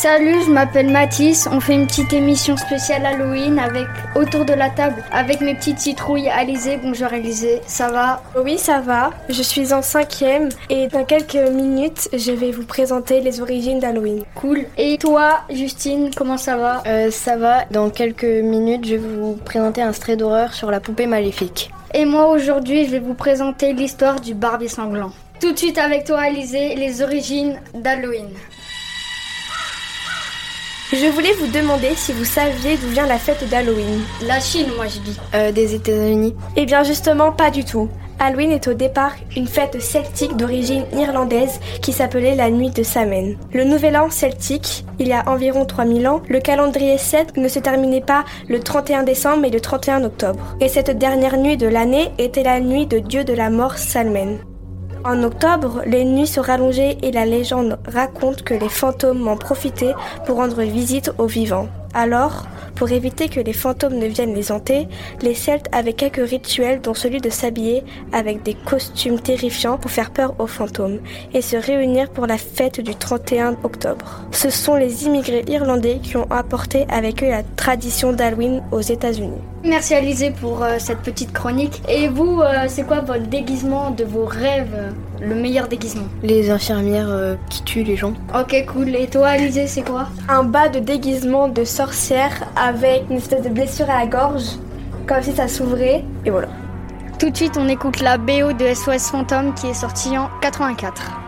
Salut, je m'appelle Mathis. On fait une petite émission spéciale Halloween avec autour de la table avec mes petites citrouilles. Alizé, bonjour Alizé, ça va? Oui, ça va. Je suis en cinquième et dans quelques minutes, je vais vous présenter les origines d'Halloween. Cool. Et toi, Justine, comment ça va? Euh, Ça va. Dans quelques minutes, je vais vous présenter un stray d'horreur sur la poupée maléfique. Et moi, aujourd'hui, je vais vous présenter l'histoire du Barbie sanglant. Tout de suite avec toi, Alizé, les origines d'Halloween. Je voulais vous demander si vous saviez d'où vient la fête d'Halloween. La Chine, moi je dis. Euh, des États-Unis. Eh bien justement, pas du tout. Halloween est au départ une fête celtique d'origine irlandaise qui s'appelait la nuit de Samhain. Le nouvel an celtique, il y a environ 3000 ans, le calendrier celtique ne se terminait pas le 31 décembre mais le 31 octobre. Et cette dernière nuit de l'année était la nuit de dieu de la mort Salmen. En octobre, les nuits se rallongeaient et la légende raconte que les fantômes en profitaient pour rendre visite aux vivants. Alors, pour éviter que les fantômes ne viennent les hanter, les Celtes avaient quelques rituels dont celui de s'habiller avec des costumes terrifiants pour faire peur aux fantômes et se réunir pour la fête du 31 octobre. Ce sont les immigrés irlandais qui ont apporté avec eux la tradition d'Halloween aux États-Unis. Merci Alizé pour euh, cette petite chronique. Et vous, euh, c'est quoi votre déguisement de vos rêves euh, Le meilleur déguisement? Les infirmières qui tuent les gens. Ok, cool. Et toi, Alizé, c'est quoi? Un bas de déguisement de sorcière avec une espèce de blessure à la gorge, comme si ça s'ouvrait. Et voilà. Tout de suite, on écoute la BO de SOS Phantom qui est sortie en 84.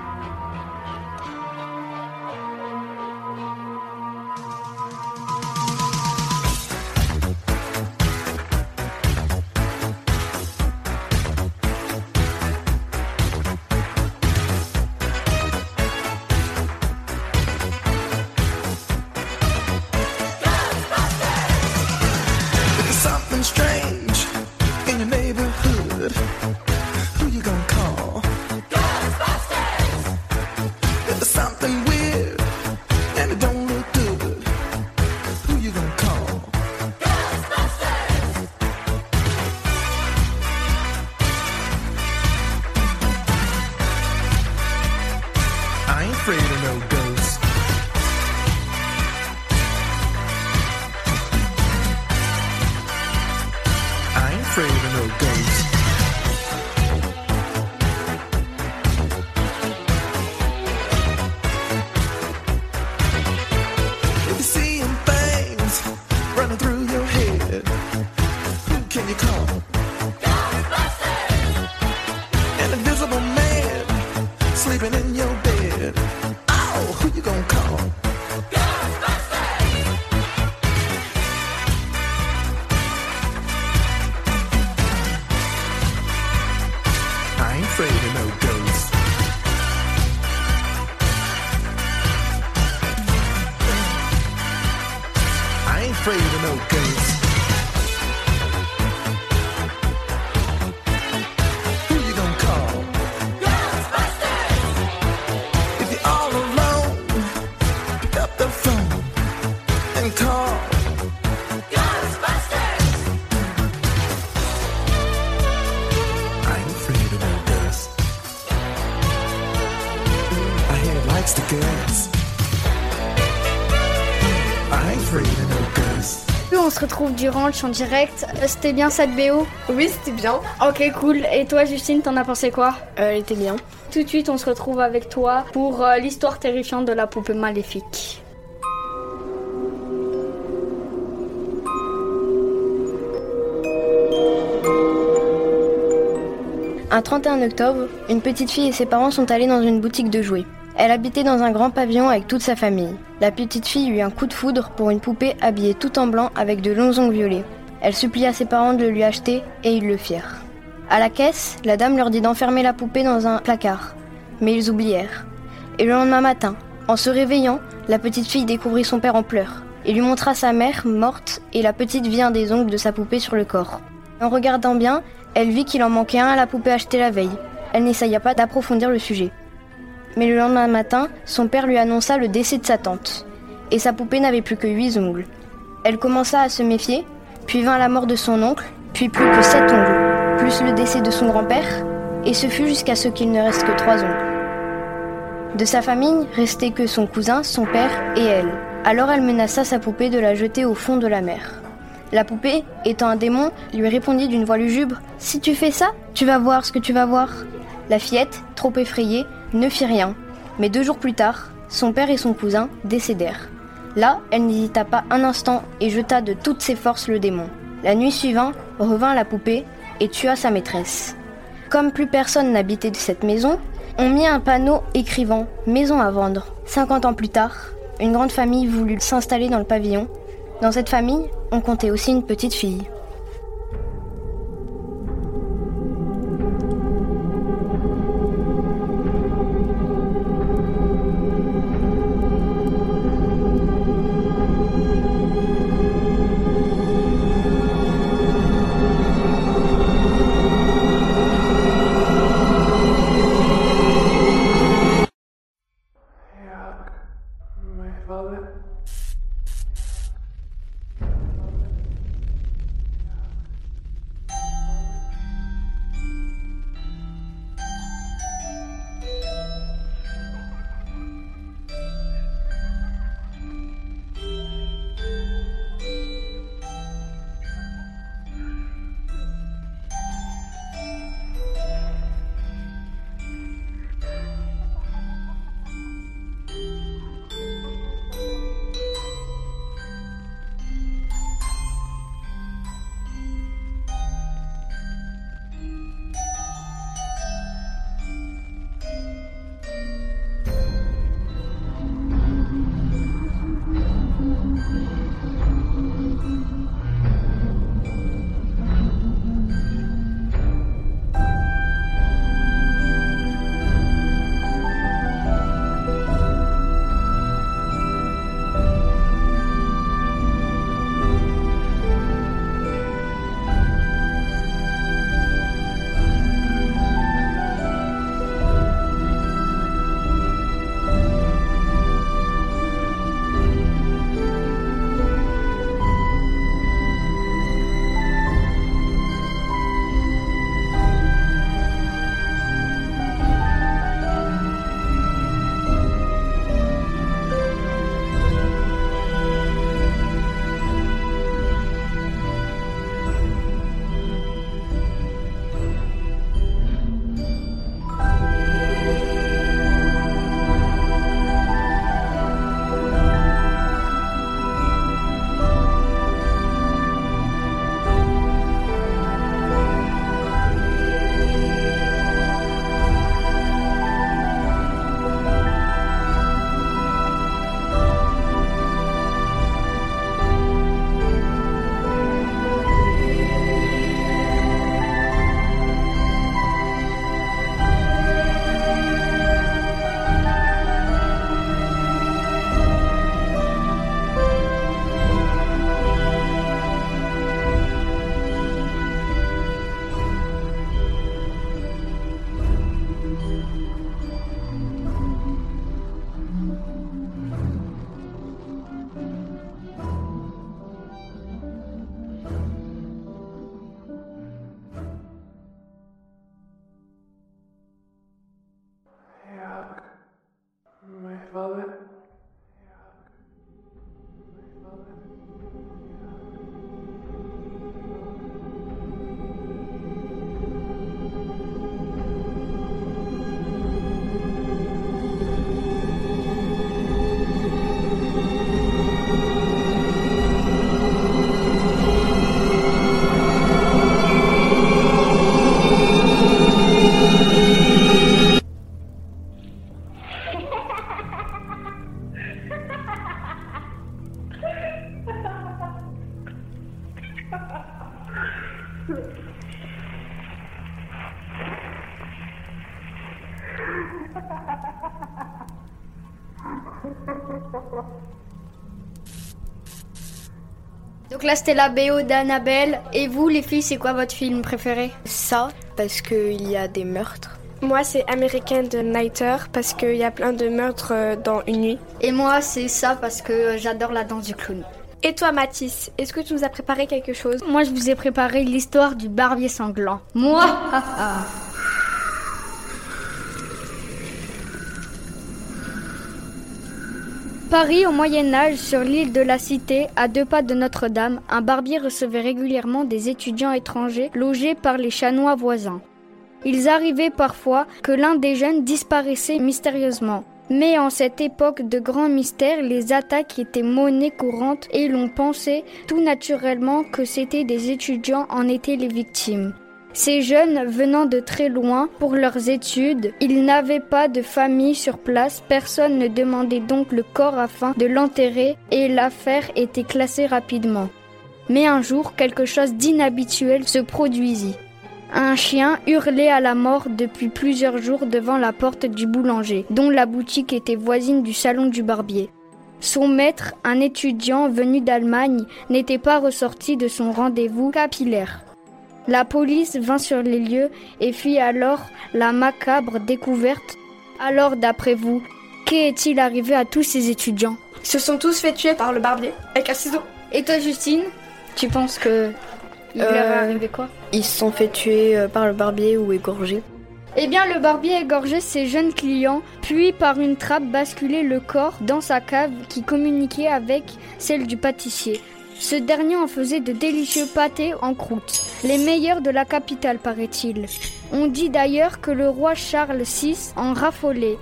On se retrouve du ranch en direct. C'était bien cette BO Oui, c'était bien. Ok, cool. Et toi, Justine, t'en as pensé quoi? Euh, Elle était bien. Tout de suite, on se retrouve avec toi pour euh, l'histoire terrifiante de la poupée maléfique. Un 31 octobre, une petite fille et ses parents sont allés dans une boutique de jouets. Elle habitait dans un grand pavillon avec toute sa famille. La petite fille eut un coup de foudre pour une poupée habillée tout en blanc avec de longs ongles violets. Elle supplia ses parents de le lui acheter et ils le firent. À la caisse, la dame leur dit d'enfermer la poupée dans un placard. Mais ils oublièrent. Et le lendemain matin, en se réveillant, la petite fille découvrit son père en pleurs. Il lui montra sa mère morte et la petite vit un des ongles de sa poupée sur le corps. En regardant bien, elle vit qu'il en manquait un à la poupée achetée la veille. Elle n'essaya pas d'approfondir le sujet mais le lendemain matin, son père lui annonça le décès de sa tante, et sa poupée n'avait plus que huit ongles. Elle commença à se méfier, puis vint la mort de son oncle, puis plus que sept ongles, plus le décès de son grand-père, et ce fut jusqu'à ce qu'il ne reste que trois ongles. De sa famille, restait que son cousin, son père et elle. Alors elle menaça sa poupée de la jeter au fond de la mer. La poupée, étant un démon, lui répondit d'une voix lugubre Si tu fais ça, tu vas voir ce que tu vas voir. La fillette, trop effrayée, ne fit rien. Mais deux jours plus tard, son père et son cousin décédèrent. Là, elle n'hésita pas un instant et jeta de toutes ses forces le démon. La nuit suivante, revint la poupée et tua sa maîtresse. Comme plus personne n'habitait de cette maison, on mit un panneau écrivant Maison à vendre. 50 ans plus tard, une grande famille voulut s'installer dans le pavillon. Dans cette famille, on comptait aussi une petite fille. Là, c'était la BO d'Annabelle. Et vous, les filles, c'est quoi votre film préféré? Ça, parce qu'il y a des meurtres. Moi, c'est American de Nighter parce qu'il y a plein de meurtres euh, dans une nuit. Et moi, c'est ça parce que j'adore la danse du clown. Et toi, Mathis, est-ce que tu nous as préparé quelque chose? Moi, je vous ai préparé l'histoire du barbier sanglant. Moi Paris, au Moyen Âge, sur l'île de la Cité, à deux pas de Notre-Dame, un barbier recevait régulièrement des étudiants étrangers logés par les chanois voisins. Ils arrivaient parfois que l'un des jeunes disparaissait mystérieusement. Mais en cette époque de grand mystère, les attaques étaient monnaie courante et l'on pensait tout naturellement que c'était des étudiants en étaient les victimes. Ces jeunes venant de très loin pour leurs études, ils n'avaient pas de famille sur place, personne ne demandait donc le corps afin de l'enterrer et l'affaire était classée rapidement. Mais un jour, quelque chose d'inhabituel se produisit. Un chien hurlait à la mort depuis plusieurs jours devant la porte du boulanger, dont la boutique était voisine du salon du barbier. Son maître, un étudiant venu d'Allemagne, n'était pas ressorti de son rendez-vous capillaire. La police vint sur les lieux et fit alors la macabre découverte. Alors, d'après vous, qu'est-il arrivé à tous ces étudiants? Ils se sont tous fait tuer par le barbier avec un ciseau. Et toi, Justine, tu penses que il leur est Euh, arrivé quoi? Ils se sont fait tuer euh, par le barbier ou égorgés. Eh bien, le barbier égorgeait ses jeunes clients, puis par une trappe basculait le corps dans sa cave qui communiquait avec celle du pâtissier. Ce dernier en faisait de délicieux pâtés en croûte, les meilleurs de la capitale, paraît-il. On dit d'ailleurs que le roi Charles VI en raffolait.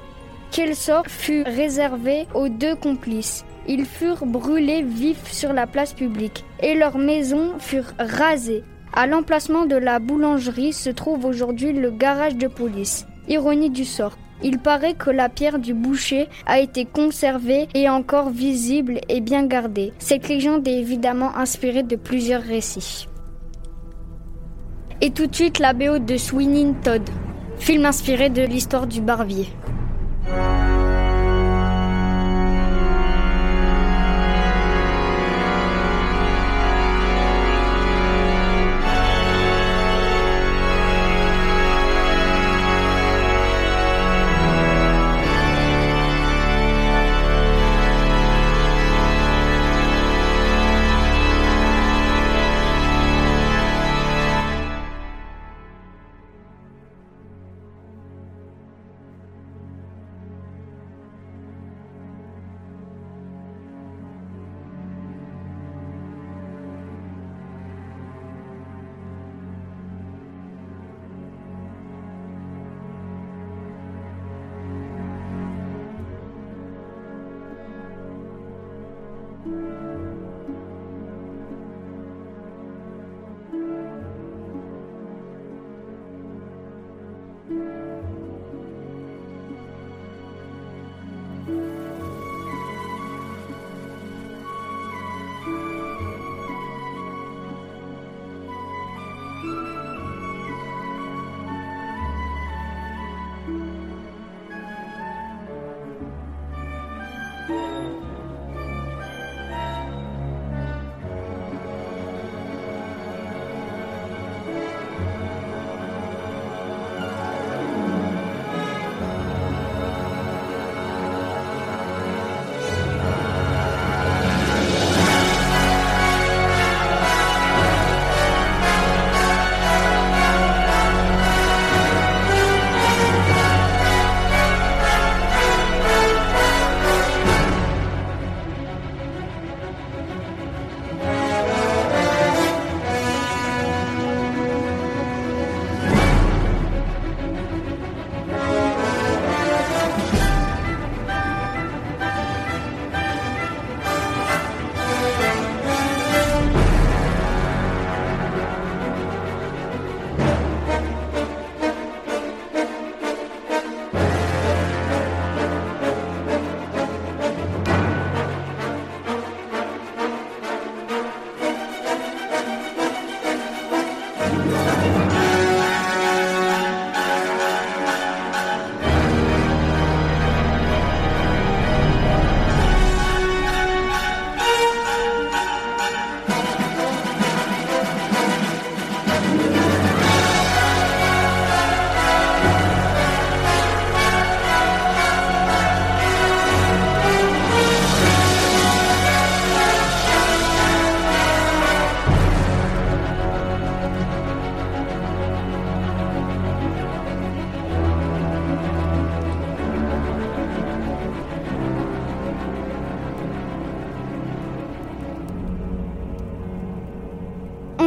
Quel sort fut réservé aux deux complices? Ils furent brûlés vifs sur la place publique, et leurs maisons furent rasées. À l'emplacement de la boulangerie se trouve aujourd'hui le garage de police. Ironie du sort. Il paraît que la pierre du boucher a été conservée et encore visible et bien gardée. Cette légende est évidemment inspirée de plusieurs récits. Et tout de suite la BO de Sweeney Todd, film inspiré de l'histoire du barbier.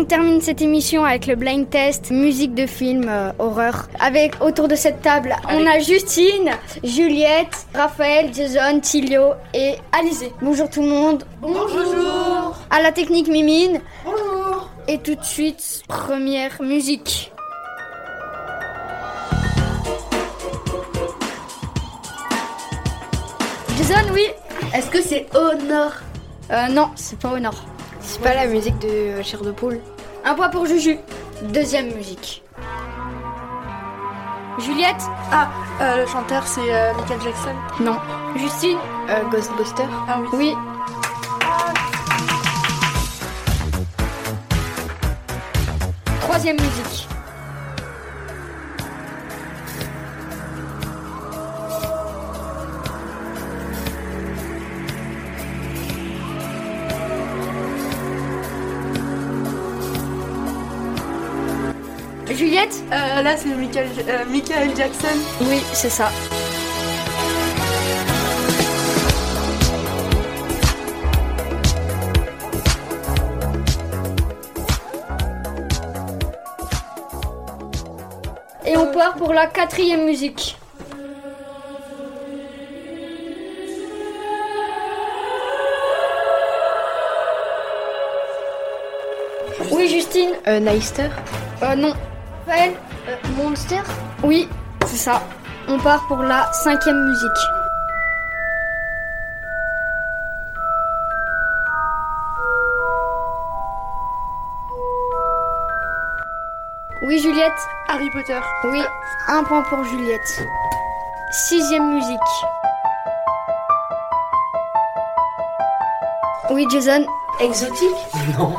Termine cette émission avec le blind test, musique de film, euh, horreur. Avec autour de cette table, on a Justine, Juliette, Raphaël, Jason, Tilio et Alizé. Bonjour tout le monde. Bonjour. À la technique Mimine. Bonjour. Et tout de suite, première musique. Jason, oui. Est-ce que c'est au nord Euh, non, c'est pas au nord. C'est pas la musique de Chair de Poule Un point pour Juju. Deuxième musique. Juliette Ah, euh, le chanteur c'est euh, Michael Jackson. Non. Justine euh, Ghostbuster Ah oui. Oui. Troisième musique. Juliette Euh, là c'est Michael, euh, Michael Jackson. Oui, c'est ça. Et on part pour la quatrième musique. Oui, Justine euh, Neister Euh, non. Raphaël Monster Oui, c'est ça. On part pour la cinquième musique. Oui, Juliette Harry Potter. Oui, un point pour Juliette. Sixième musique. Oui, Jason Exotique?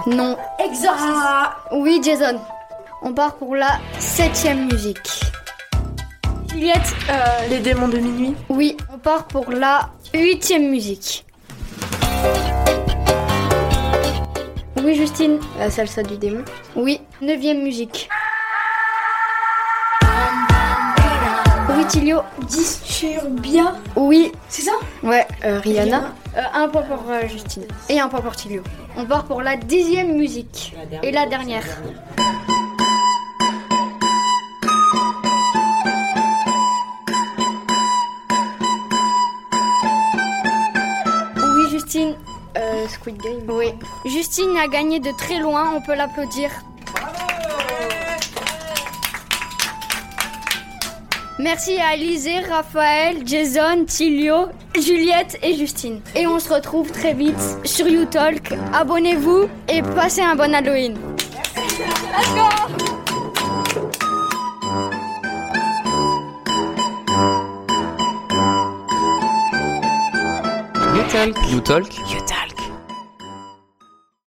Non. Exorciste Ah, Oui, Jason. On part pour la septième musique. Juliette euh, les démons de minuit. Oui, on part pour la huitième musique. Oui, Justine. La salsa du démon Oui, neuvième musique. Oui, Tilio. Disturbia Oui, C'est ça? Ouais. euh, Rihanna Euh, un point pour euh, Justine. Et un point pour Tilio. On part pour la dixième musique. Et la dernière. Squid Game Oui. Justine a gagné de très loin, on peut l'applaudir. Merci à Alizé, Raphaël, Jason, Tilio, Juliette et Justine. Et on se retrouve très vite sur YouTalk. Abonnez-vous et passez un bon Halloween. You talk. You talk.